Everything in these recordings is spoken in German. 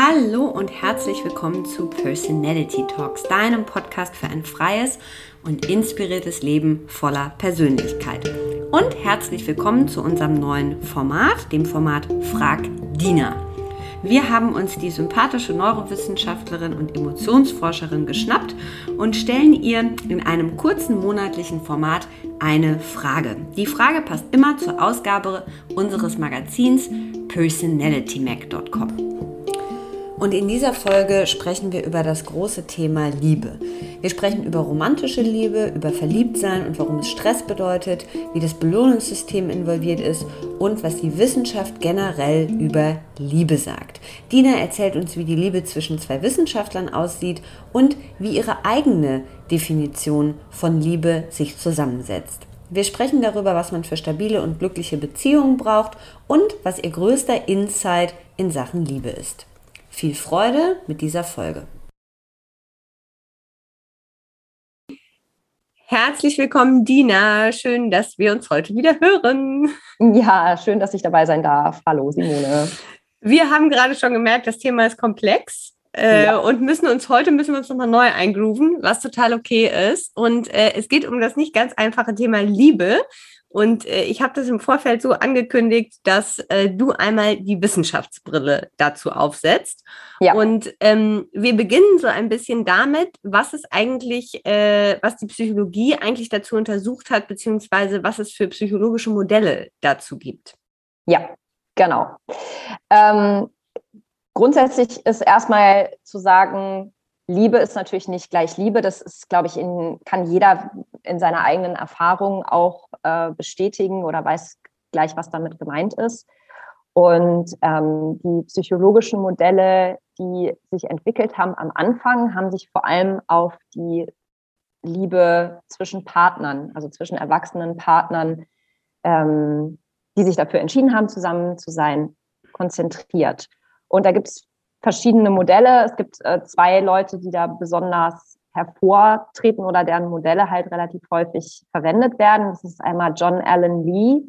Hallo und herzlich willkommen zu Personality Talks, deinem Podcast für ein freies und inspiriertes Leben voller Persönlichkeit. Und herzlich willkommen zu unserem neuen Format, dem Format Frag Dina. Wir haben uns die sympathische Neurowissenschaftlerin und Emotionsforscherin geschnappt und stellen ihr in einem kurzen monatlichen Format eine Frage. Die Frage passt immer zur Ausgabe unseres Magazins personalitymac.com. Und in dieser Folge sprechen wir über das große Thema Liebe. Wir sprechen über romantische Liebe, über Verliebtsein und warum es Stress bedeutet, wie das Belohnungssystem involviert ist und was die Wissenschaft generell über Liebe sagt. Dina erzählt uns, wie die Liebe zwischen zwei Wissenschaftlern aussieht und wie ihre eigene Definition von Liebe sich zusammensetzt. Wir sprechen darüber, was man für stabile und glückliche Beziehungen braucht und was ihr größter Insight in Sachen Liebe ist. Viel Freude mit dieser Folge. Herzlich willkommen, Dina. Schön, dass wir uns heute wieder hören. Ja, schön, dass ich dabei sein darf. Hallo, Simone. Wir haben gerade schon gemerkt, das Thema ist komplex. Äh, ja. und müssen uns heute müssen wir uns nochmal neu eingrooven, was total okay ist. Und äh, es geht um das nicht ganz einfache Thema Liebe. Und äh, ich habe das im Vorfeld so angekündigt, dass äh, du einmal die Wissenschaftsbrille dazu aufsetzt. Ja. Und ähm, wir beginnen so ein bisschen damit, was es eigentlich, äh, was die Psychologie eigentlich dazu untersucht hat, beziehungsweise was es für psychologische Modelle dazu gibt. Ja, genau. Ähm, grundsätzlich ist erstmal zu sagen, Liebe ist natürlich nicht gleich Liebe. Das ist, glaube ich, in, kann jeder in seiner eigenen Erfahrung auch äh, bestätigen oder weiß gleich, was damit gemeint ist. Und ähm, die psychologischen Modelle, die sich entwickelt haben am Anfang, haben sich vor allem auf die Liebe zwischen Partnern, also zwischen erwachsenen Partnern, ähm, die sich dafür entschieden haben, zusammen zu sein, konzentriert. Und da gibt es verschiedene Modelle. Es gibt äh, zwei Leute, die da besonders hervortreten oder deren Modelle halt relativ häufig verwendet werden. Das ist einmal John Allen Lee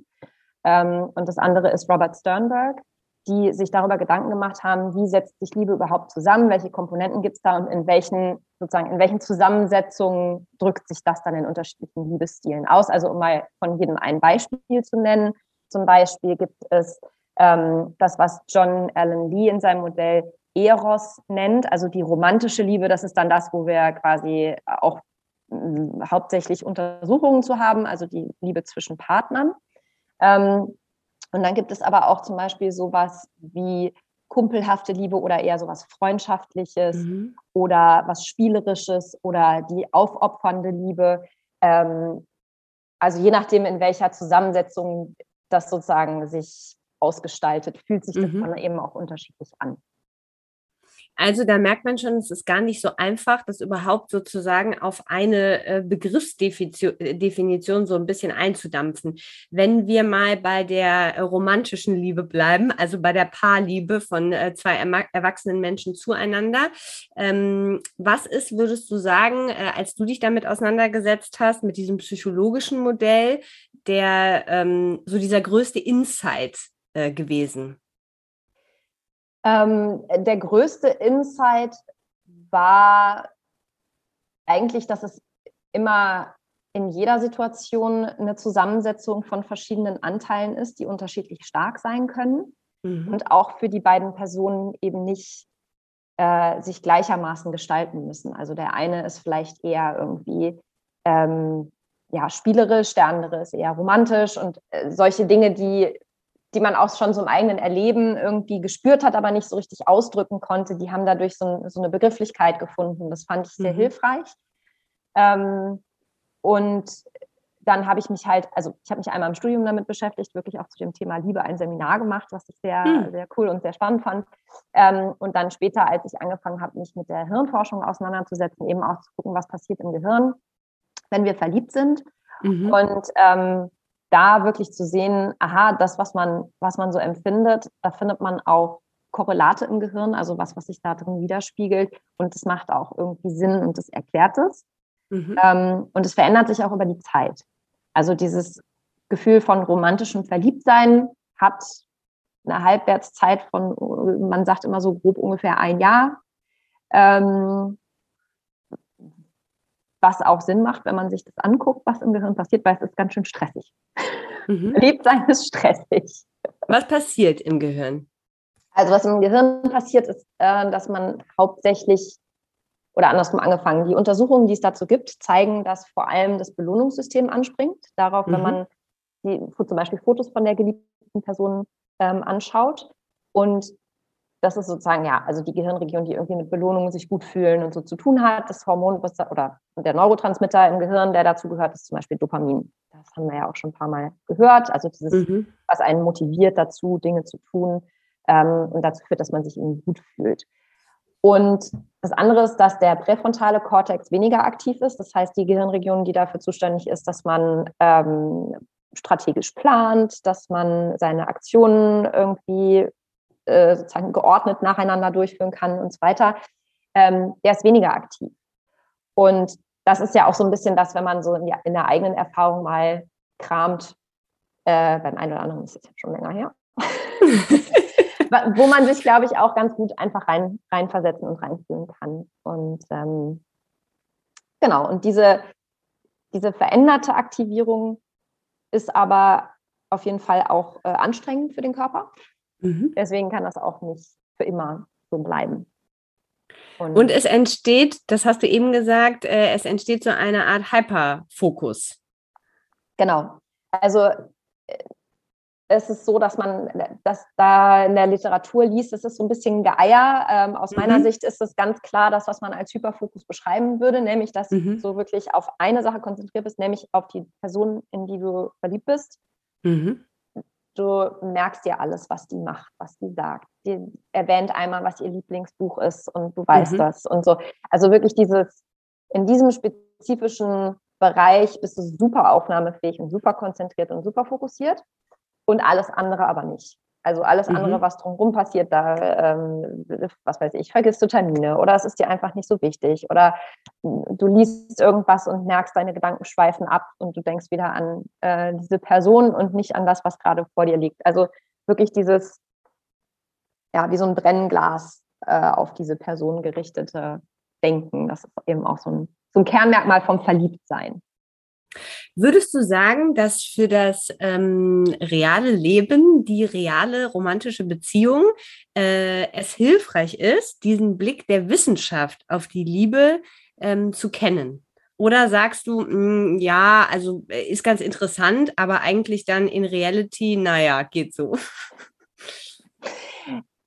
ähm, und das andere ist Robert Sternberg, die sich darüber Gedanken gemacht haben, wie setzt sich Liebe überhaupt zusammen, welche Komponenten gibt es da und in welchen sozusagen in welchen Zusammensetzungen drückt sich das dann in unterschiedlichen Liebesstilen aus. Also um mal von jedem ein Beispiel zu nennen. Zum Beispiel gibt es ähm, das, was John Allen Lee in seinem Modell Eros nennt, also die romantische Liebe, das ist dann das, wo wir quasi auch hm, hauptsächlich Untersuchungen zu haben, also die Liebe zwischen Partnern. Ähm, und dann gibt es aber auch zum Beispiel sowas wie kumpelhafte Liebe oder eher sowas Freundschaftliches mhm. oder was Spielerisches oder die aufopfernde Liebe. Ähm, also je nachdem, in welcher Zusammensetzung das sozusagen sich ausgestaltet, fühlt sich das mhm. dann eben auch unterschiedlich an. Also da merkt man schon, es ist gar nicht so einfach, das überhaupt sozusagen auf eine äh, Begriffsdefinition so ein bisschen einzudampfen. Wenn wir mal bei der romantischen Liebe bleiben, also bei der Paarliebe von äh, zwei erwachsenen Menschen zueinander, ähm, was ist, würdest du sagen, äh, als du dich damit auseinandergesetzt hast, mit diesem psychologischen Modell, der ähm, so dieser größte Insight gewesen? Ähm, der größte Insight war eigentlich, dass es immer in jeder Situation eine Zusammensetzung von verschiedenen Anteilen ist, die unterschiedlich stark sein können mhm. und auch für die beiden Personen eben nicht äh, sich gleichermaßen gestalten müssen. Also der eine ist vielleicht eher irgendwie ähm, ja, spielerisch, der andere ist eher romantisch und äh, solche Dinge, die die man auch schon so im eigenen Erleben irgendwie gespürt hat, aber nicht so richtig ausdrücken konnte, die haben dadurch so, so eine Begrifflichkeit gefunden. Das fand ich sehr mhm. hilfreich. Ähm, und dann habe ich mich halt, also ich habe mich einmal im Studium damit beschäftigt, wirklich auch zu dem Thema Liebe ein Seminar gemacht, was ich sehr, mhm. sehr cool und sehr spannend fand. Ähm, und dann später, als ich angefangen habe, mich mit der Hirnforschung auseinanderzusetzen, eben auch zu gucken, was passiert im Gehirn, wenn wir verliebt sind. Mhm. Und ähm, da wirklich zu sehen, aha, das, was man, was man so empfindet, da findet man auch Korrelate im Gehirn, also was, was sich da drin widerspiegelt. Und das macht auch irgendwie Sinn und das erklärt es. Mhm. Ähm, und es verändert sich auch über die Zeit. Also dieses Gefühl von romantischem Verliebtsein hat eine Halbwertszeit von, man sagt immer so grob ungefähr ein Jahr. Ähm, was auch Sinn macht, wenn man sich das anguckt, was im Gehirn passiert, weil es ist ganz schön stressig. Mhm. sein ist stressig. Was passiert im Gehirn? Also was im Gehirn passiert, ist, äh, dass man hauptsächlich oder andersrum angefangen. Die Untersuchungen, die es dazu gibt, zeigen, dass vor allem das Belohnungssystem anspringt. Darauf, mhm. wenn man die, zum Beispiel Fotos von der geliebten Person ähm, anschaut. Und das ist sozusagen, ja, also die Gehirnregion, die irgendwie mit Belohnungen sich gut fühlen und so zu tun hat. Das Hormon was da, oder der Neurotransmitter im Gehirn, der dazu gehört, ist zum Beispiel Dopamin. Das haben wir ja auch schon ein paar Mal gehört. Also dieses, mhm. was einen motiviert dazu, Dinge zu tun ähm, und dazu führt, dass man sich irgendwie gut fühlt. Und das andere ist, dass der präfrontale Kortex weniger aktiv ist. Das heißt, die Gehirnregion, die dafür zuständig ist, dass man ähm, strategisch plant, dass man seine Aktionen irgendwie äh, sozusagen geordnet nacheinander durchführen kann und so weiter, ähm, der ist weniger aktiv. Und das ist ja auch so ein bisschen das, wenn man so in, die, in der eigenen Erfahrung mal kramt, äh, beim einen oder anderen ist es ja schon länger her, wo man sich, glaube ich, auch ganz gut einfach rein, reinversetzen und reinfühlen kann. Und ähm, genau, und diese, diese veränderte Aktivierung ist aber auf jeden Fall auch äh, anstrengend für den Körper. Mhm. Deswegen kann das auch nicht für immer so bleiben. Und, und, es entsteht, das hast du eben gesagt, äh, es entsteht so eine Art Hyperfokus. Genau. Also äh, es ist so, dass man das da in der Literatur liest, es ist so ein bisschen Geier. Ähm, aus mhm. meiner Sicht ist es ganz klar das, was man als Hyperfokus beschreiben würde, nämlich dass mhm. du so wirklich auf eine Sache konzentriert bist, nämlich auf die Person, in die du verliebt bist. Mhm du merkst ja alles, was die macht, was die sagt. Die erwähnt einmal, was ihr Lieblingsbuch ist und du weißt mhm. das und so. Also wirklich dieses, in diesem spezifischen Bereich bist du super aufnahmefähig und super konzentriert und super fokussiert und alles andere aber nicht. Also alles andere, mhm. was drumherum passiert, da, ähm, was weiß ich, vergisst du Termine oder es ist dir einfach nicht so wichtig oder du liest irgendwas und merkst, deine Gedanken schweifen ab und du denkst wieder an äh, diese Person und nicht an das, was gerade vor dir liegt. Also wirklich dieses, ja, wie so ein Brennglas äh, auf diese Person gerichtete Denken. Das ist eben auch so ein, so ein Kernmerkmal vom Verliebtsein. Würdest du sagen, dass für das ähm, reale Leben, die reale romantische Beziehung, äh, es hilfreich ist, diesen Blick der Wissenschaft auf die Liebe ähm, zu kennen? Oder sagst du, mh, hm, ja, also äh, ist ganz interessant, aber eigentlich dann in Reality, naja, geht so?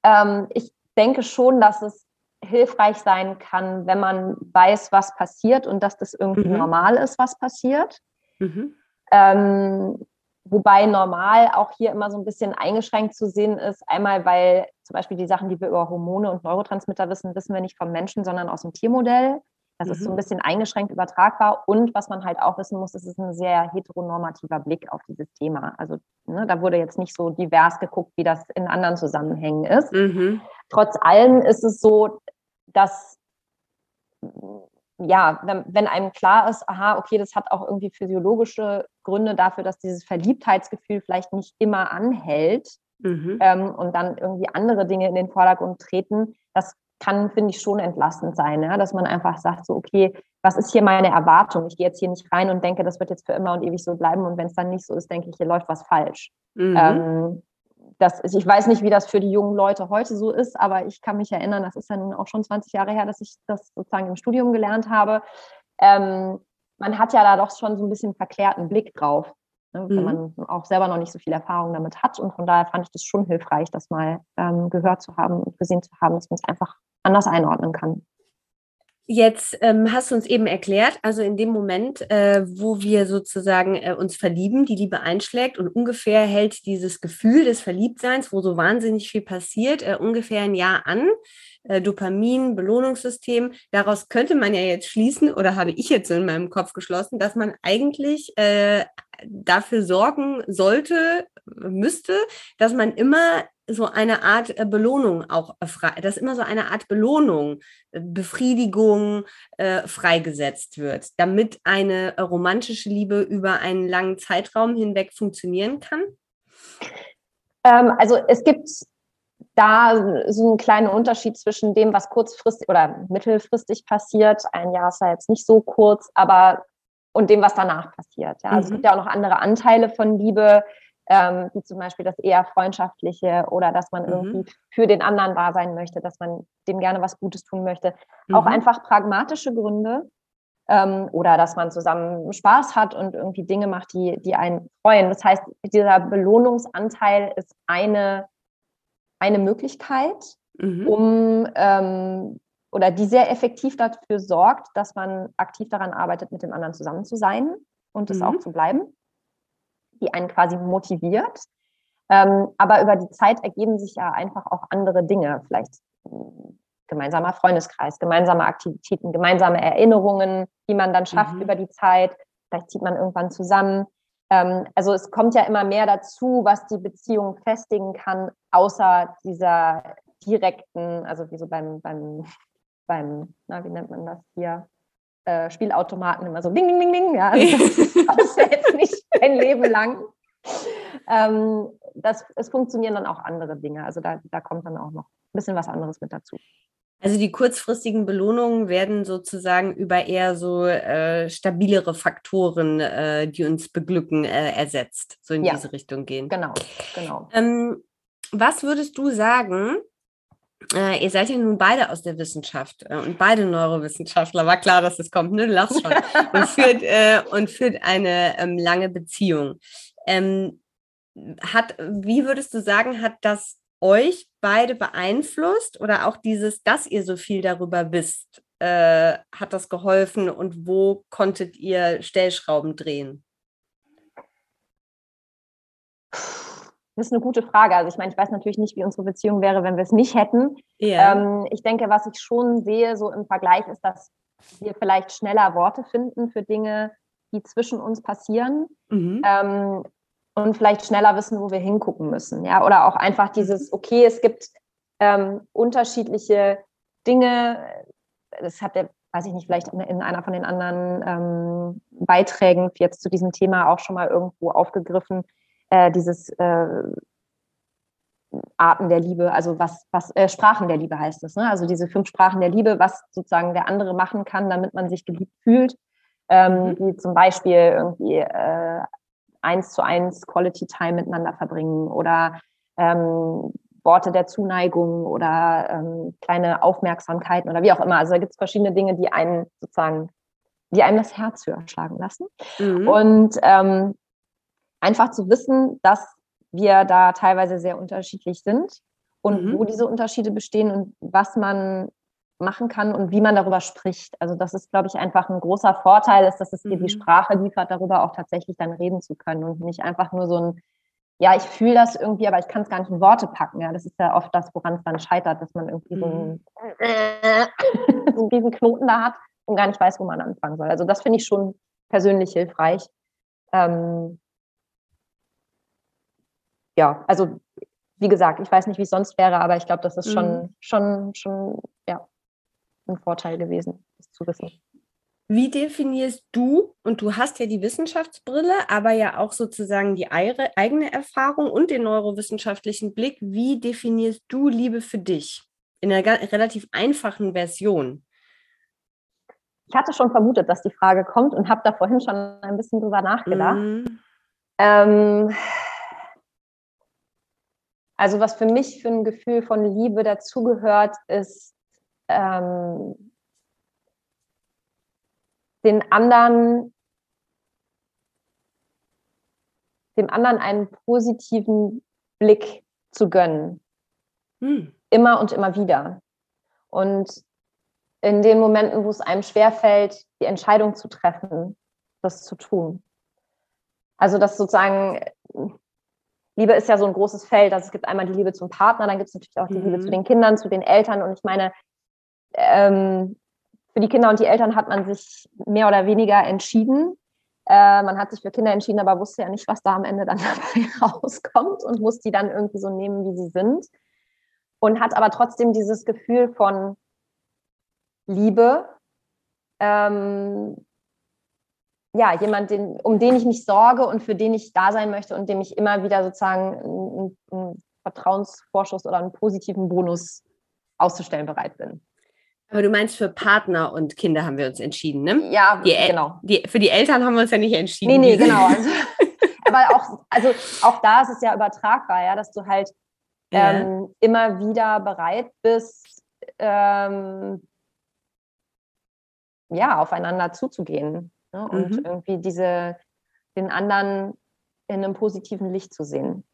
Ähm, ich denke schon, dass es hilfreich sein kann, wenn man weiß, was passiert und dass das irgendwie mhm. normal ist, was passiert. Mhm. Ähm, wobei normal auch hier immer so ein bisschen eingeschränkt zu sehen ist. Einmal, weil zum Beispiel die Sachen, die wir über Hormone und Neurotransmitter wissen, wissen wir nicht vom Menschen, sondern aus dem Tiermodell. Das mhm. ist so ein mhm. bisschen eingeschränkt übertragbar. Und was man halt auch wissen muss, es ist ein sehr heteronormativer Blick auf dieses Thema. Also ne, da wurde jetzt nicht so divers geguckt, wie das in anderen Zusammenhängen ist. Mhm. Trotz allem ist es so, dass ja, wenn, wenn, einem klar ist, aha, okay, das hat auch irgendwie physiologische Gründe dafür, dass dieses Verliebtheitsgefühl vielleicht nicht immer anhält mhm. ähm, und dann irgendwie andere Dinge in den Vordergrund treten, das kann, finde ich, schon entlastend sein, ja? dass man einfach sagt, so, okay, was ist hier meine Erwartung? Ich gehe jetzt hier nicht rein und denke, das wird jetzt für immer und ewig so bleiben und wenn es dann nicht so ist, denke ich, hier läuft was falsch. Mhm. Ähm, das ist, ich weiß nicht, wie das für die jungen Leute heute so ist, aber ich kann mich erinnern, das ist ja nun auch schon 20 Jahre her, dass ich das sozusagen im Studium gelernt habe. Ähm, man hat ja da doch schon so ein bisschen verklärten Blick drauf, ne, wenn mhm. man auch selber noch nicht so viel Erfahrung damit hat. Und von daher fand ich das schon hilfreich, das mal ähm, gehört zu haben und gesehen zu haben, dass man es einfach anders einordnen kann. Jetzt ähm, hast du uns eben erklärt, also in dem Moment, äh, wo wir sozusagen äh, uns verlieben, die Liebe einschlägt und ungefähr hält dieses Gefühl des Verliebtseins, wo so wahnsinnig viel passiert, äh, ungefähr ein Jahr an. Äh, Dopamin, Belohnungssystem. Daraus könnte man ja jetzt schließen oder habe ich jetzt in meinem Kopf geschlossen, dass man eigentlich äh, dafür sorgen sollte, müsste, dass man immer so eine Art äh, Belohnung auch äh, frei, dass immer so eine Art Belohnung, äh, Befriedigung äh, freigesetzt wird, damit eine romantische Liebe über einen langen Zeitraum hinweg funktionieren kann? Ähm, also es gibt da so einen kleinen Unterschied zwischen dem, was kurzfristig oder mittelfristig passiert. Ein Jahr ist ja jetzt nicht so kurz, aber und dem, was danach passiert. Ja. Also mhm. es gibt ja auch noch andere Anteile von Liebe, ähm, wie zum Beispiel das eher freundschaftliche oder dass man mhm. irgendwie für den anderen da sein möchte, dass man dem gerne was Gutes tun möchte. Mhm. Auch einfach pragmatische Gründe ähm, oder dass man zusammen Spaß hat und irgendwie Dinge macht, die, die einen freuen. Das heißt, dieser Belohnungsanteil ist eine, eine Möglichkeit, mhm. um ähm, oder die sehr effektiv dafür sorgt, dass man aktiv daran arbeitet, mit dem anderen zusammen zu sein und es auch mhm. zu bleiben, die einen quasi motiviert. Ähm, aber über die Zeit ergeben sich ja einfach auch andere Dinge, vielleicht hm, gemeinsamer Freundeskreis, gemeinsame Aktivitäten, gemeinsame Erinnerungen, die man dann schafft mhm. über die Zeit. Vielleicht zieht man irgendwann zusammen. Ähm, also es kommt ja immer mehr dazu, was die Beziehung festigen kann, außer dieser direkten, also wie so beim, beim beim, na, wie nennt man das hier, äh, Spielautomaten immer so ding, ding, ding, ding. Ja, also das ist jetzt nicht ein Leben lang. Ähm, das, es funktionieren dann auch andere Dinge. Also da, da kommt dann auch noch ein bisschen was anderes mit dazu. Also die kurzfristigen Belohnungen werden sozusagen über eher so äh, stabilere Faktoren, äh, die uns beglücken, äh, ersetzt, so in ja, diese Richtung gehen. Genau, genau. Ähm, was würdest du sagen, äh, ihr seid ja nun beide aus der Wissenschaft äh, und beide Neurowissenschaftler. War klar, dass es kommt, ne? Du lachst schon. und, führt, äh, und führt eine ähm, lange Beziehung. Ähm, hat, wie würdest du sagen, hat das euch beide beeinflusst oder auch dieses, dass ihr so viel darüber wisst, äh, hat das geholfen und wo konntet ihr Stellschrauben drehen? Das ist eine gute Frage. Also ich meine, ich weiß natürlich nicht, wie unsere Beziehung wäre, wenn wir es nicht hätten. Yeah. Ähm, ich denke, was ich schon sehe, so im Vergleich, ist, dass wir vielleicht schneller Worte finden für Dinge, die zwischen uns passieren. Mhm. Ähm, und vielleicht schneller wissen, wo wir hingucken müssen. Ja, oder auch einfach dieses, mhm. okay, es gibt ähm, unterschiedliche Dinge. Das hat der, weiß ich nicht, vielleicht in einer von den anderen ähm, Beiträgen jetzt zu diesem Thema auch schon mal irgendwo aufgegriffen äh, dieses äh, Arten der Liebe, also was, was äh, Sprachen der Liebe heißt es, ne? also diese fünf Sprachen der Liebe, was sozusagen der andere machen kann, damit man sich geliebt fühlt, ähm, mhm. wie zum Beispiel irgendwie äh, eins zu eins Quality Time miteinander verbringen oder ähm, Worte der Zuneigung oder ähm, kleine Aufmerksamkeiten oder wie auch immer. Also da gibt es verschiedene Dinge, die einen sozusagen, die einem das Herz höher schlagen lassen. Mhm. Und ähm, einfach zu wissen, dass wir da teilweise sehr unterschiedlich sind und mhm. wo diese Unterschiede bestehen und was man machen kann und wie man darüber spricht. Also das ist, glaube ich, einfach ein großer Vorteil, ist, dass es dir die mhm. Sprache liefert, darüber auch tatsächlich dann reden zu können und nicht einfach nur so ein, ja, ich fühle das irgendwie, aber ich kann es gar nicht in Worte packen. Ja, das ist ja oft das, woran es dann scheitert, dass man irgendwie so, einen, mhm. so riesen Knoten da hat und gar nicht weiß, wo man anfangen soll. Also das finde ich schon persönlich hilfreich. Ähm, ja, also wie gesagt, ich weiß nicht, wie es sonst wäre, aber ich glaube, das ist schon, mhm. schon, schon, ja, ein Vorteil gewesen, das zu wissen. Wie definierst du, und du hast ja die Wissenschaftsbrille, aber ja auch sozusagen die eigene Erfahrung und den neurowissenschaftlichen Blick, wie definierst du Liebe für dich? In einer relativ einfachen Version. Ich hatte schon vermutet, dass die Frage kommt und habe da vorhin schon ein bisschen drüber nachgedacht. Mhm. Ähm, also was für mich für ein Gefühl von Liebe dazugehört, ist ähm, den anderen, dem anderen einen positiven Blick zu gönnen. Hm. Immer und immer wieder. Und in den Momenten, wo es einem schwerfällt, die Entscheidung zu treffen, das zu tun. Also das sozusagen Liebe ist ja so ein großes Feld. Also es gibt einmal die Liebe zum Partner, dann gibt es natürlich auch die mhm. Liebe zu den Kindern, zu den Eltern. Und ich meine, ähm, für die Kinder und die Eltern hat man sich mehr oder weniger entschieden. Äh, man hat sich für Kinder entschieden, aber wusste ja nicht, was da am Ende dann rauskommt und muss die dann irgendwie so nehmen, wie sie sind. Und hat aber trotzdem dieses Gefühl von Liebe, ähm, ja, jemand, den, um den ich mich sorge und für den ich da sein möchte und dem ich immer wieder sozusagen einen, einen Vertrauensvorschuss oder einen positiven Bonus auszustellen bereit bin. Aber du meinst für Partner und Kinder haben wir uns entschieden, ne? Ja, die genau. Die, für die Eltern haben wir uns ja nicht entschieden. Nee, nee, genau. Also, aber auch, also auch da ist es ja übertragbar, ja, dass du halt ja. ähm, immer wieder bereit bist, ähm, ja, aufeinander zuzugehen ne? und mhm. irgendwie diese, den anderen in einem positiven Licht zu sehen.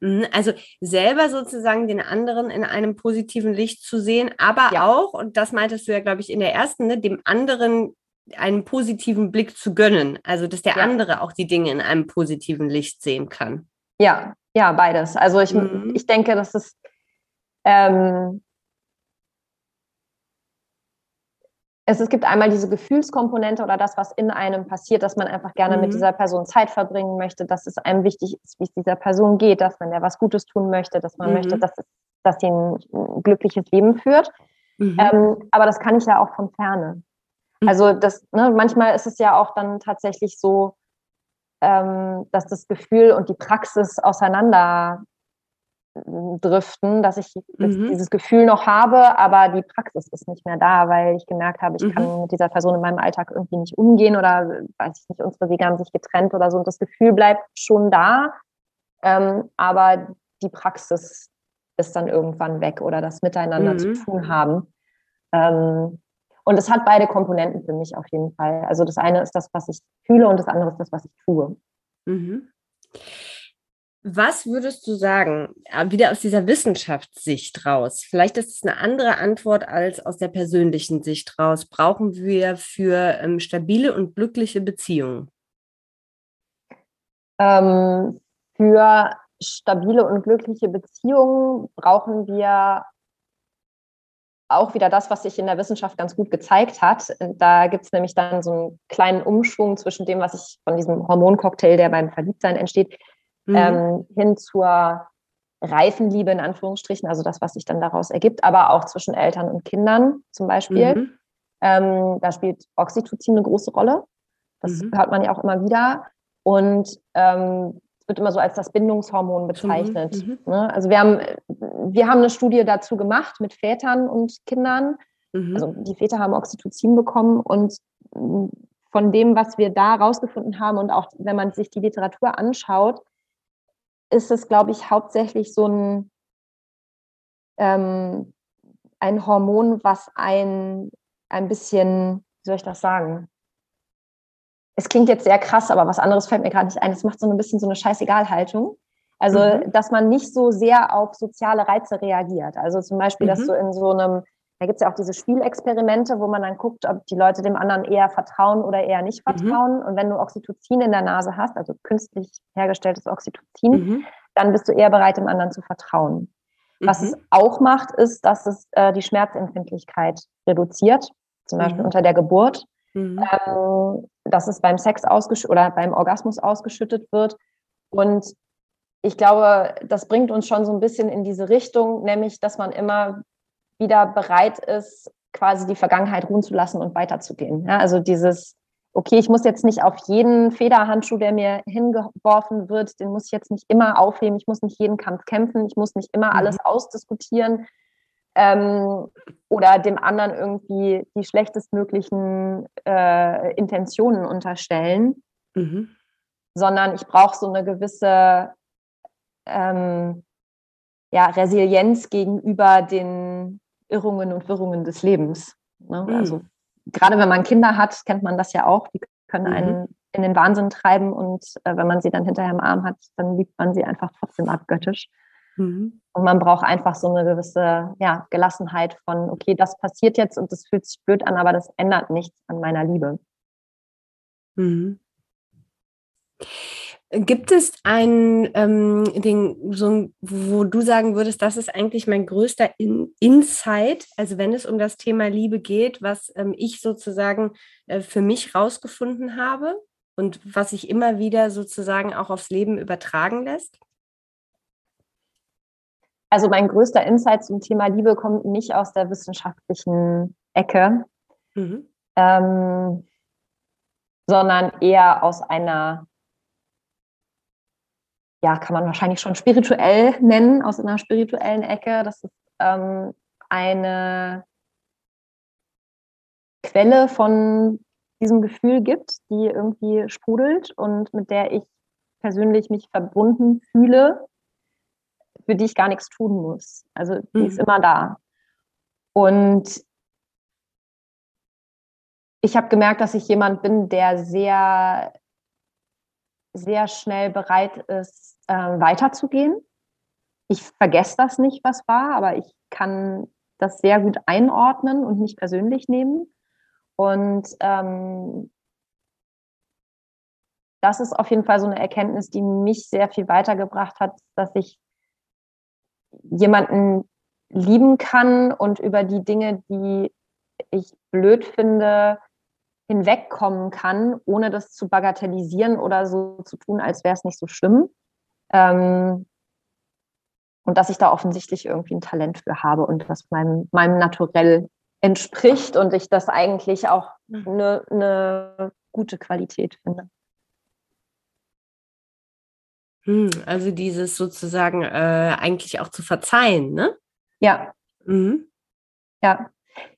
Mhm, also selber sozusagen den anderen in einem positiven Licht zu sehen, aber ja. auch, und das meintest du ja, glaube ich, in der ersten, ne, dem anderen einen positiven Blick zu gönnen. Also, dass der ja. andere auch die Dinge in einem positiven Licht sehen kann. Ja, ja, beides. Also ich, mhm. ich denke, dass es ähm, es, es gibt einmal diese Gefühlskomponente oder das, was in einem passiert, dass man einfach gerne mhm. mit dieser Person Zeit verbringen möchte, dass es einem wichtig ist, wie es dieser Person geht, dass man der was Gutes tun möchte, dass man mhm. möchte, dass, dass sie ein glückliches Leben führt. Mhm. Ähm, aber das kann ich ja auch von ferne. Mhm. Also das, ne, manchmal ist es ja auch dann tatsächlich so, ähm, dass das Gefühl und die Praxis auseinander driften, dass ich mhm. dieses Gefühl noch habe, aber die Praxis ist nicht mehr da, weil ich gemerkt habe, ich mhm. kann mit dieser Person in meinem Alltag irgendwie nicht umgehen oder weiß ich nicht, unsere Wege haben sich getrennt oder so und das Gefühl bleibt schon da, ähm, aber die Praxis ist dann irgendwann weg oder das Miteinander mhm. zu tun haben. Ähm, und es hat beide Komponenten für mich auf jeden Fall. Also das eine ist das, was ich fühle und das andere ist das, was ich tue. Was würdest du sagen, äh, wieder aus dieser Wissenschaftssicht raus? Vielleicht ist es eine andere Antwort als aus der persönlichen Sicht raus. Brauchen wir für ähm, stabile und glückliche Beziehungen? Ähm, für stabile und glückliche Beziehungen brauchen wir auch wieder das, was sich in der Wissenschaft ganz gut gezeigt hat. Da gibt es nämlich dann so einen kleinen Umschwung zwischen dem, was ich von diesem Hormoncocktail, der beim Verliebtsein entsteht, mhm. ähm, hin zur reifen Liebe in Anführungsstrichen, also das, was sich dann daraus ergibt, aber auch zwischen Eltern und Kindern zum Beispiel. Mhm. Ähm, da spielt Oxytocin eine große Rolle. Das mhm. hört man ja auch immer wieder. Und ähm, wird immer so als das Bindungshormon bezeichnet. Mhm. Ne? Also wir haben, wir haben eine Studie dazu gemacht mit Vätern und Kindern. Mhm. Also die Väter haben Oxytocin bekommen und von dem, was wir da rausgefunden haben und auch wenn man sich die Literatur anschaut, ist es, glaube ich, hauptsächlich so ein, ähm, ein Hormon, was ein, ein bisschen, wie soll ich das sagen? Es klingt jetzt sehr krass, aber was anderes fällt mir gerade nicht ein. Es macht so ein bisschen so eine Scheißegal-Haltung. Also, mhm. dass man nicht so sehr auf soziale Reize reagiert. Also zum Beispiel, mhm. dass du in so einem da gibt es ja auch diese Spielexperimente, wo man dann guckt, ob die Leute dem anderen eher vertrauen oder eher nicht mhm. vertrauen. Mhm. Und wenn du Oxytocin in der Nase hast, also künstlich hergestelltes Oxytocin, mhm. dann bist du eher bereit, dem anderen zu vertrauen. Mhm. Was es auch macht, ist, dass es äh, die Schmerzempfindlichkeit reduziert, zum Beispiel mhm. unter der Geburt. Mhm. Ähm, dass es beim Sex ausgeschüttet oder beim Orgasmus ausgeschüttet wird. Und ich glaube, das bringt uns schon so ein bisschen in diese Richtung, nämlich, dass man immer wieder bereit ist, quasi die Vergangenheit ruhen zu lassen und weiterzugehen. Ja, also dieses, okay, ich muss jetzt nicht auf jeden Federhandschuh, der mir hingeworfen wird, den muss ich jetzt nicht immer aufheben, ich muss nicht jeden Kampf kämpfen, ich muss nicht immer mhm. alles ausdiskutieren ähm, oder dem anderen irgendwie die schlechtestmöglichen äh, Intentionen unterstellen, mhm. sondern ich brauche so eine gewisse ähm, ja, Resilienz gegenüber den Irrungen und Wirrungen des Lebens. Ne? Mhm. Also gerade wenn man Kinder hat, kennt man das ja auch. Die können einen mhm. in den Wahnsinn treiben und äh, wenn man sie dann hinterher im Arm hat, dann liebt man sie einfach trotzdem abgöttisch. Mhm. Und man braucht einfach so eine gewisse ja, Gelassenheit von, okay, das passiert jetzt und das fühlt sich blöd an, aber das ändert nichts an meiner Liebe. Mhm. Gibt es ein ähm, Ding, so, wo du sagen würdest, das ist eigentlich mein größter In Insight, also wenn es um das Thema Liebe geht, was ähm, ich sozusagen äh, für mich rausgefunden habe und was sich immer wieder sozusagen auch aufs Leben übertragen lässt? Also mein größter Insight zum Thema Liebe kommt nicht aus der wissenschaftlichen Ecke. Mhm. Ähm, sondern eher aus einer, ja, kann man wahrscheinlich schon spirituell nennen, aus einer spirituellen Ecke. Das ist ähm, eine Quelle von diesem Gefühl gibt, die irgendwie sprudelt und mit der ich persönlich mich verbunden fühle, für die ich gar nichts tun muss. Also die mhm. ist immer da. Und ich habe gemerkt, dass ich jemand bin, der sehr, sehr schnell bereit ist, äh, weiterzugehen. Ich vergesse das nicht, was war, aber ich kann das sehr gut einordnen und nicht persönlich nehmen. Und ähm, das ist auf jeden Fall so eine Erkenntnis, die mich sehr viel weitergebracht hat, dass ich jemanden lieben kann und über die Dinge, die ich blöd finde, hinwegkommen kann, ohne das zu bagatellisieren oder so zu tun, als wäre es nicht so schlimm. Ähm, und dass ich da offensichtlich irgendwie ein Talent für habe und das meinem, meinem Naturell entspricht und ich das eigentlich auch eine, eine gute Qualität finde. Hm, also dieses sozusagen äh, eigentlich auch zu verzeihen, ne? Ja. Mhm. Ja.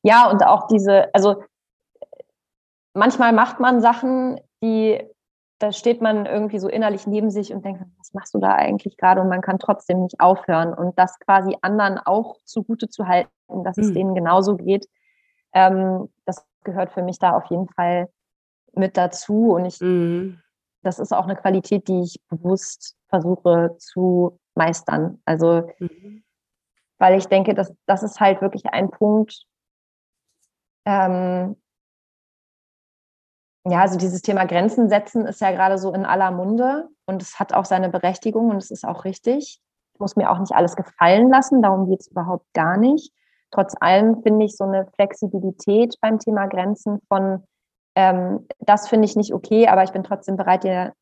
Ja, und auch diese, also manchmal macht man Sachen, die, da steht man irgendwie so innerlich neben sich und denkt, was machst du da eigentlich gerade? Und man kann trotzdem nicht aufhören. Und das quasi anderen auch zugute zu halten, dass mhm. es denen genauso geht, ähm, das gehört für mich da auf jeden Fall mit dazu. Und ich, mhm. das ist auch eine Qualität, die ich bewusst versuche zu meistern. Also, mhm. weil ich denke, dass das ist halt wirklich ein Punkt, ähm, ja, also dieses Thema Grenzen setzen ist ja gerade so in aller Munde und es hat auch seine Berechtigung und es ist auch richtig. Ich muss mir auch nicht alles gefallen lassen, darum geht es überhaupt gar nicht. Trotz allem finde ich so eine Flexibilität beim Thema Grenzen von, ähm, das finde ich nicht okay, aber ich bin trotzdem bereit, dir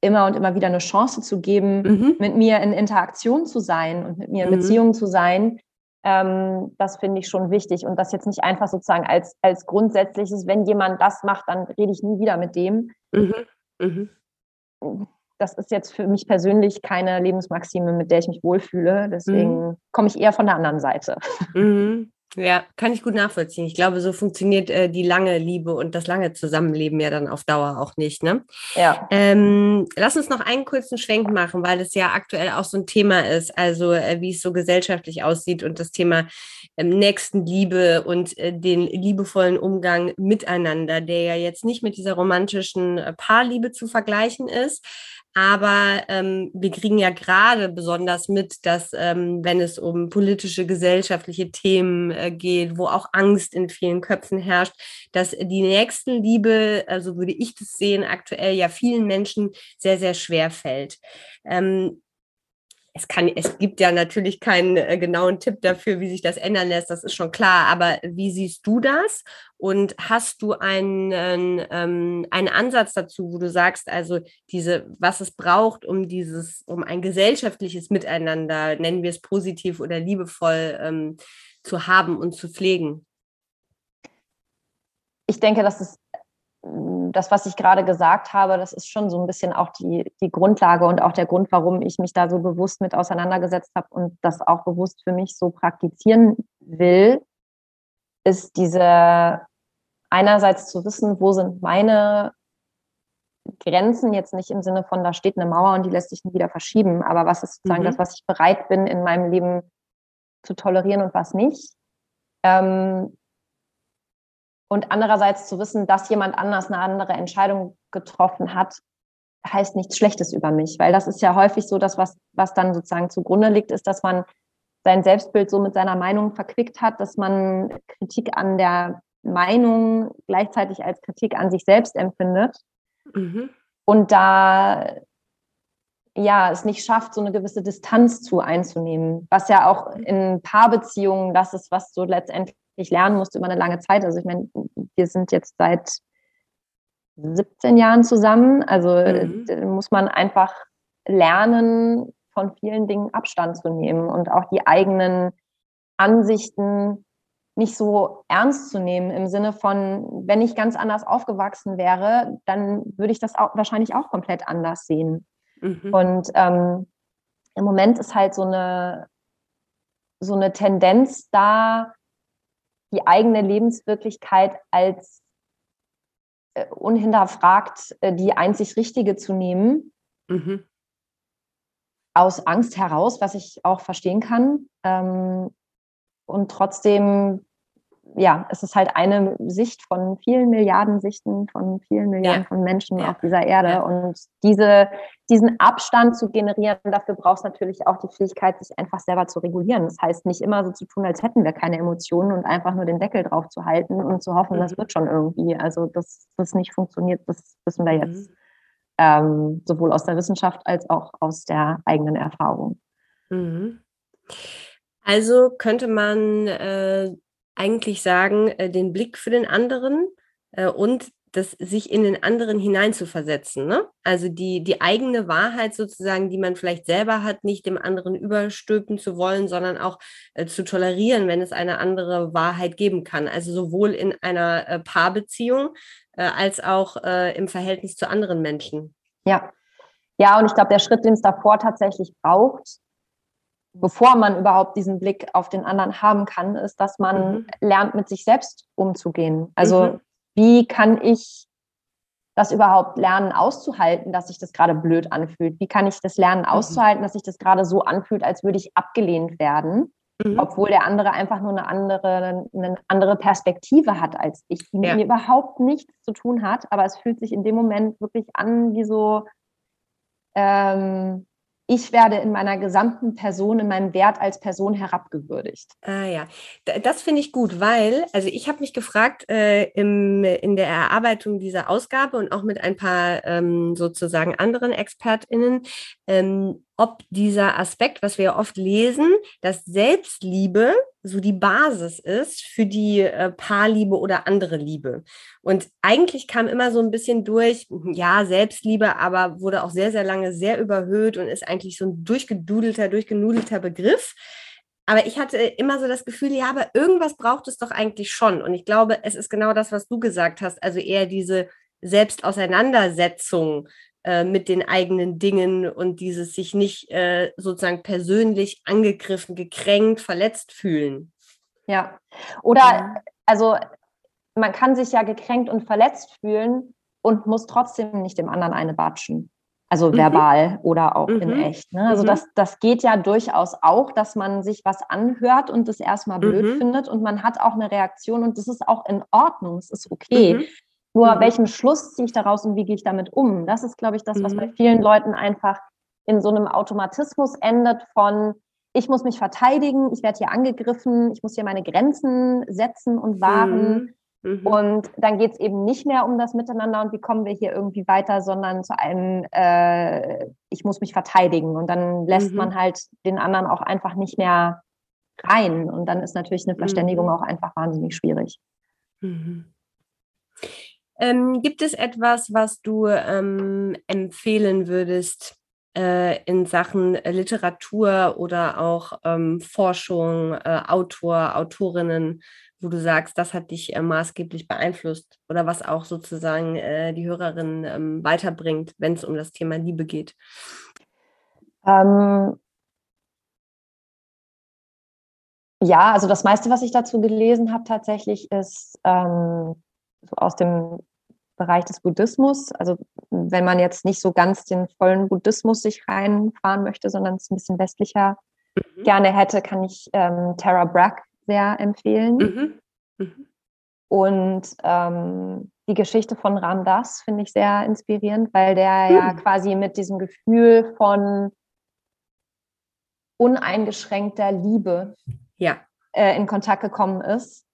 immer und immer wieder eine Chance zu geben, mhm. mit mir in Interaktion zu sein und mit mir in mhm. Beziehung zu sein, ähm, das finde ich schon wichtig. Und das jetzt nicht einfach sozusagen als, als grundsätzliches, wenn jemand das macht, dann rede ich nie wieder mit dem. Mhm. Mhm. Das ist jetzt für mich persönlich keine Lebensmaxime, mit der ich mich wohlfühle. Deswegen mhm. komme ich eher von der anderen Seite. Ja, kann ich gut nachvollziehen. Ich glaube, so funktioniert äh, die lange Liebe und das lange Zusammenleben ja dann auf Dauer auch nicht. Ne? Ja. Ähm, lass uns noch einen kurzen Schwenk machen, weil es ja aktuell auch so ein Thema ist, also äh, wie es so gesellschaftlich aussieht und das Thema ähm, Nächstenliebe und äh, den liebevollen Umgang miteinander, der ja jetzt nicht mit dieser romantischen äh, Paarliebe zu vergleichen ist. Aber ähm, wir kriegen ja gerade besonders mit, dass ähm, wenn es um politische, gesellschaftliche Themen äh, geht, wo auch Angst in vielen Köpfen herrscht, dass die Nächstenliebe, also würde ich das sehen, aktuell ja vielen Menschen sehr, sehr schwer fällt. Ähm, es, kann, es gibt ja natürlich keinen äh, genauen Tipp dafür, wie sich das ändern lässt, das ist schon klar. Aber wie siehst du das? Und hast du einen, ähm, einen Ansatz dazu, wo du sagst, also diese, was es braucht, um dieses, um ein gesellschaftliches Miteinander, nennen wir es positiv oder liebevoll, ähm, zu haben und zu pflegen? Ich denke, dass es das, was ich gerade gesagt habe, das ist schon so ein bisschen auch die, die Grundlage und auch der Grund, warum ich mich da so bewusst mit auseinandergesetzt habe und das auch bewusst für mich so praktizieren will, ist diese einerseits zu wissen, wo sind meine Grenzen, jetzt nicht im Sinne von, da steht eine Mauer und die lässt sich nie wieder verschieben, aber was ist sozusagen mhm. das, was ich bereit bin, in meinem Leben zu tolerieren und was nicht. Ähm, und andererseits zu wissen, dass jemand anders eine andere Entscheidung getroffen hat, heißt nichts Schlechtes über mich, weil das ist ja häufig so, dass was, was dann sozusagen zugrunde liegt, ist, dass man sein Selbstbild so mit seiner Meinung verquickt hat, dass man Kritik an der Meinung gleichzeitig als Kritik an sich selbst empfindet. Mhm. Und da ja, es nicht schafft, so eine gewisse Distanz zu einzunehmen, was ja auch in Paarbeziehungen das ist, was so letztendlich ich lernen musste über eine lange Zeit. Also ich meine, wir sind jetzt seit 17 Jahren zusammen. Also mhm. muss man einfach lernen, von vielen Dingen Abstand zu nehmen und auch die eigenen Ansichten nicht so ernst zu nehmen im Sinne von, wenn ich ganz anders aufgewachsen wäre, dann würde ich das auch, wahrscheinlich auch komplett anders sehen. Mhm. Und ähm, im Moment ist halt so eine, so eine Tendenz da, die eigene Lebenswirklichkeit als äh, unhinterfragt äh, die einzig richtige zu nehmen. Mhm. Aus Angst heraus, was ich auch verstehen kann. Ähm, und trotzdem ja, es ist halt eine Sicht von vielen Milliarden Sichten von vielen Milliarden ja. von Menschen ja. auf dieser Erde. Ja. Und diese, diesen Abstand zu generieren, dafür brauchst du natürlich auch die Fähigkeit, sich einfach selber zu regulieren. Das heißt, nicht immer so zu tun, als hätten wir keine Emotionen und einfach nur den Deckel drauf zu halten und zu hoffen, mhm. das wird schon irgendwie. Also, dass das nicht funktioniert, das wissen wir jetzt. Mhm. Ähm, sowohl aus der Wissenschaft als auch aus der eigenen Erfahrung. Mhm. Also könnte man äh, eigentlich sagen, äh, den Blick für den anderen äh, und das sich in den anderen hineinzuversetzen. Ne? Also die, die eigene Wahrheit sozusagen, die man vielleicht selber hat, nicht dem anderen überstülpen zu wollen, sondern auch äh, zu tolerieren, wenn es eine andere Wahrheit geben kann. Also sowohl in einer äh, Paarbeziehung äh, als auch äh, im Verhältnis zu anderen Menschen. Ja. Ja, und ich glaube, der Schritt, den es davor tatsächlich braucht, bevor man überhaupt diesen Blick auf den anderen haben kann, ist, dass man mhm. lernt, mit sich selbst umzugehen. Also mhm. wie kann ich das überhaupt lernen auszuhalten, dass sich das gerade blöd anfühlt? Wie kann ich das lernen mhm. auszuhalten, dass sich das gerade so anfühlt, als würde ich abgelehnt werden? Mhm. Obwohl der andere einfach nur eine andere, eine andere Perspektive hat als ich, die ja. mit mir überhaupt nichts zu tun hat, aber es fühlt sich in dem Moment wirklich an wie so, ähm, ich werde in meiner gesamten Person, in meinem Wert als Person herabgewürdigt. Ah ja, das finde ich gut, weil, also ich habe mich gefragt äh, im, in der Erarbeitung dieser Ausgabe und auch mit ein paar ähm, sozusagen anderen ExpertInnen, ähm, ob dieser Aspekt, was wir oft lesen, dass Selbstliebe so die Basis ist für die äh, Paarliebe oder andere Liebe. Und eigentlich kam immer so ein bisschen durch, ja, Selbstliebe, aber wurde auch sehr, sehr lange sehr überhöht und ist eigentlich so ein durchgedudelter, durchgenudelter Begriff. Aber ich hatte immer so das Gefühl, ja, aber irgendwas braucht es doch eigentlich schon. Und ich glaube, es ist genau das, was du gesagt hast, also eher diese Selbstauseinandersetzung äh, mit den eigenen Dingen und dieses sich nicht äh, sozusagen persönlich angegriffen, gekränkt, verletzt fühlen. Ja. Oder ja. also man kann sich ja gekränkt und verletzt fühlen und muss trotzdem nicht dem anderen eine batschen. Also mhm. verbal oder auch mhm. in echt. Ne? Also mhm. das, das geht ja durchaus auch, dass man sich was anhört und das erstmal blöd mhm. findet und man hat auch eine Reaktion und das ist auch in Ordnung, es ist okay. Nur mhm. welchen Schluss ziehe ich daraus und wie gehe ich damit um? Das ist, glaube ich, das, was mhm. bei vielen Leuten einfach in so einem Automatismus endet von, ich muss mich verteidigen, ich werde hier angegriffen, ich muss hier meine Grenzen setzen und wahren. Mhm. mhm. Und dann geht es eben nicht mehr um das Miteinander und wie kommen wir hier irgendwie weiter, sondern zu einem, äh, ich muss mich verteidigen. Und dann lässt mhm. man halt den anderen auch einfach nicht mehr rein. Und dann ist natürlich eine Verständigung mhm. auch einfach wahnsinnig schwierig. Mhm. Ähm, gibt es etwas, was du ähm, empfehlen würdest äh, in Sachen Literatur oder auch ähm, Forschung, äh, Autor, Autorinnen, wo du sagst, das hat dich äh, maßgeblich beeinflusst oder was auch sozusagen äh, die Hörerin ähm, weiterbringt, wenn es um das Thema Liebe geht? Ähm, ja, also das meiste, was ich dazu gelesen habe, tatsächlich ist ähm, so aus dem Bereich des Buddhismus. Also wenn man jetzt nicht so ganz den vollen Buddhismus sich reinfahren möchte, sondern es ein bisschen westlicher mhm. gerne hätte, kann ich ähm, Tara Bragg sehr empfehlen. Mhm. Mhm. Und ähm, die Geschichte von Ram Das finde ich sehr inspirierend, weil der ja mhm. quasi mit diesem Gefühl von uneingeschränkter Liebe ja. äh, in Kontakt gekommen ist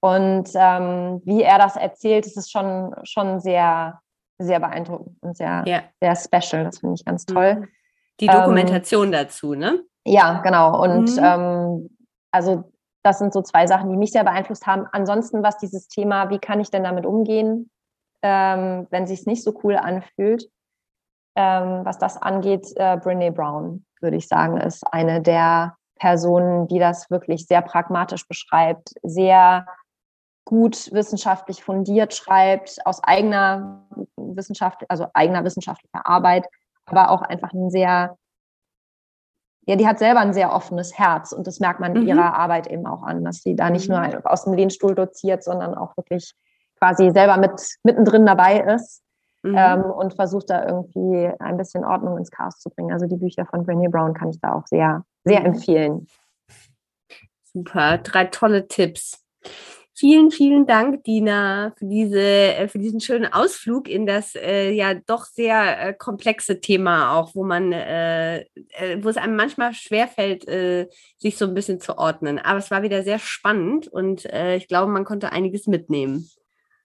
und ähm, wie er das erzählt, ist es schon, schon sehr, sehr beeindruckend und sehr, ja. sehr special. Das finde ich ganz toll. Mhm. Die Dokumentation ähm, dazu, ne? Ja, genau. Und mhm. ähm, also das sind so zwei Sachen, die mich sehr beeinflusst haben. Ansonsten, was dieses Thema, wie kann ich denn damit umgehen, ähm, wenn sich es nicht so cool anfühlt, ähm, was das angeht, äh, Brene Brown, würde ich sagen, ist eine der Person, die das wirklich sehr pragmatisch beschreibt, sehr gut wissenschaftlich fundiert schreibt, aus eigener Wissenschaft, also eigener wissenschaftlicher Arbeit, aber auch einfach ein sehr, ja, die hat selber ein sehr offenes Herz und das merkt man in mhm. ihrer Arbeit eben auch an, dass sie da nicht nur mhm. aus dem Lehnstuhl doziert, sondern auch wirklich quasi selber mit mittendrin dabei ist. Mhm. Ähm, und versucht da irgendwie ein bisschen Ordnung ins Chaos zu bringen. Also die Bücher von Brené Brown kann ich da auch sehr, sehr mhm. empfehlen. Super, drei tolle Tipps. Vielen, vielen Dank, Dina, für, diese, äh, für diesen schönen Ausflug in das äh, ja doch sehr äh, komplexe Thema auch, wo man, äh, äh wo es einem manchmal schwerfällt, äh, sich so ein bisschen zu ordnen. Aber es war wieder sehr spannend und ich glaube, man konnte einiges mitnehmen.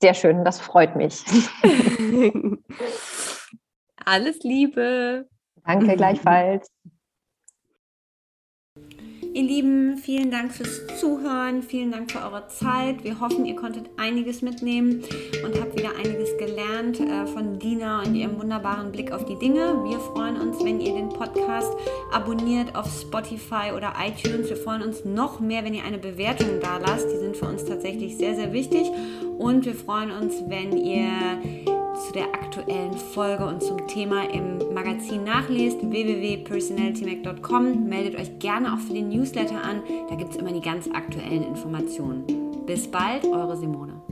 Sehr schön, das freut mich. Alles Liebe. Danke gleichfalls. Ihr Lieben, vielen Dank fürs Zuhören, vielen Dank für eure Zeit. Wir hoffen, ihr konntet einiges mitnehmen und habt wieder einiges gelernt äh, von Dina und ihrem wunderbaren Blick auf die Dinge. Wir freuen uns, wenn ihr den Podcast abonniert auf Spotify oder iTunes. Wir freuen uns noch mehr, wenn ihr eine Bewertung da lasst. Die sind für uns tatsächlich sehr, sehr wichtig. Und wir freuen uns, wenn ihr zu der aktuellen Folge und zum Thema im Magazin nachlest, www.personalitymac.com. Meldet euch gerne auch für den Newsletter an, da gibt es immer die ganz aktuellen Informationen. Bis bald, eure Simone.